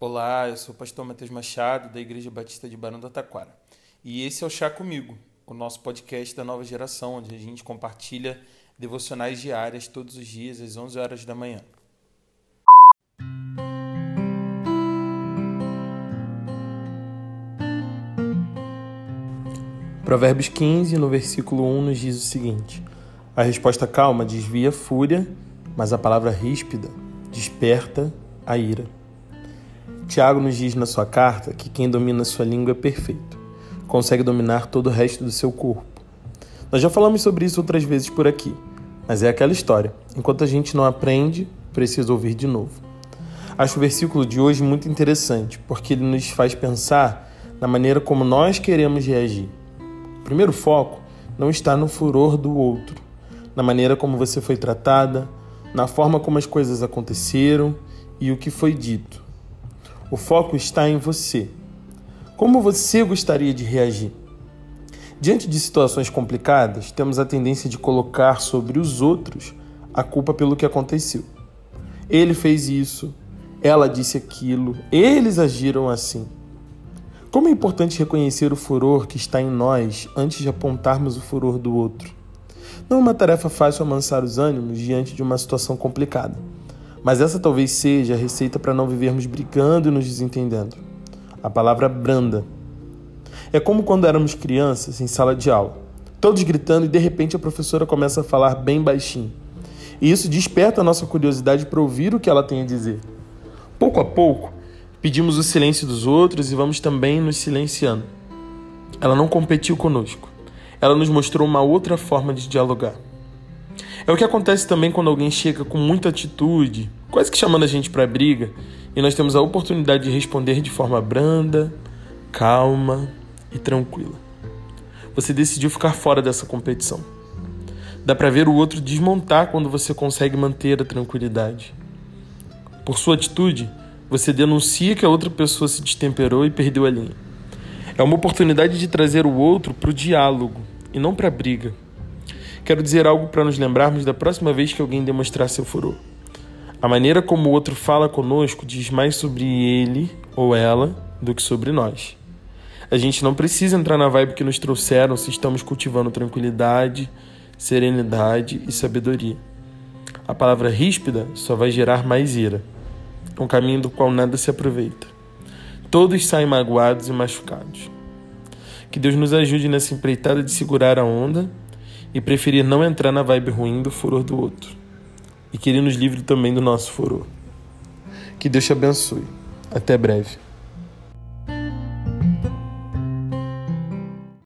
Olá, eu sou o pastor Matheus Machado, da Igreja Batista de Barão do Taquara. E esse é o Chá Comigo, o nosso podcast da nova geração, onde a gente compartilha devocionais diárias todos os dias, às 11 horas da manhã. Provérbios 15, no versículo 1, nos diz o seguinte: A resposta calma desvia a fúria, mas a palavra ríspida desperta a ira. Tiago nos diz na sua carta que quem domina sua língua é perfeito, consegue dominar todo o resto do seu corpo. Nós já falamos sobre isso outras vezes por aqui, mas é aquela história: enquanto a gente não aprende, precisa ouvir de novo. Acho o versículo de hoje muito interessante, porque ele nos faz pensar na maneira como nós queremos reagir. O primeiro foco não está no furor do outro, na maneira como você foi tratada, na forma como as coisas aconteceram e o que foi dito. O foco está em você. Como você gostaria de reagir? Diante de situações complicadas, temos a tendência de colocar sobre os outros a culpa pelo que aconteceu. Ele fez isso, ela disse aquilo, eles agiram assim. Como é importante reconhecer o furor que está em nós antes de apontarmos o furor do outro. Não é uma tarefa fácil amansar os ânimos diante de uma situação complicada. Mas essa talvez seja a receita para não vivermos brigando e nos desentendendo. A palavra branda. É como quando éramos crianças em sala de aula, todos gritando e de repente a professora começa a falar bem baixinho. E isso desperta a nossa curiosidade para ouvir o que ela tem a dizer. Pouco a pouco, pedimos o silêncio dos outros e vamos também nos silenciando. Ela não competiu conosco. Ela nos mostrou uma outra forma de dialogar. É o que acontece também quando alguém chega com muita atitude, quase que chamando a gente para briga, e nós temos a oportunidade de responder de forma branda, calma e tranquila. Você decidiu ficar fora dessa competição. Dá para ver o outro desmontar quando você consegue manter a tranquilidade. Por sua atitude, você denuncia que a outra pessoa se destemperou e perdeu a linha. É uma oportunidade de trazer o outro para o diálogo e não para a briga. Quero dizer algo para nos lembrarmos da próxima vez que alguém demonstrar seu furor. A maneira como o outro fala conosco diz mais sobre ele ou ela do que sobre nós. A gente não precisa entrar na vibe que nos trouxeram se estamos cultivando tranquilidade, serenidade e sabedoria. A palavra ríspida só vai gerar mais ira, um caminho do qual nada se aproveita. Todos saem magoados e machucados. Que Deus nos ajude nessa empreitada de segurar a onda e preferir não entrar na vibe ruim do furor do outro. E que Ele nos livre também do nosso furor. Que Deus te abençoe. Até breve.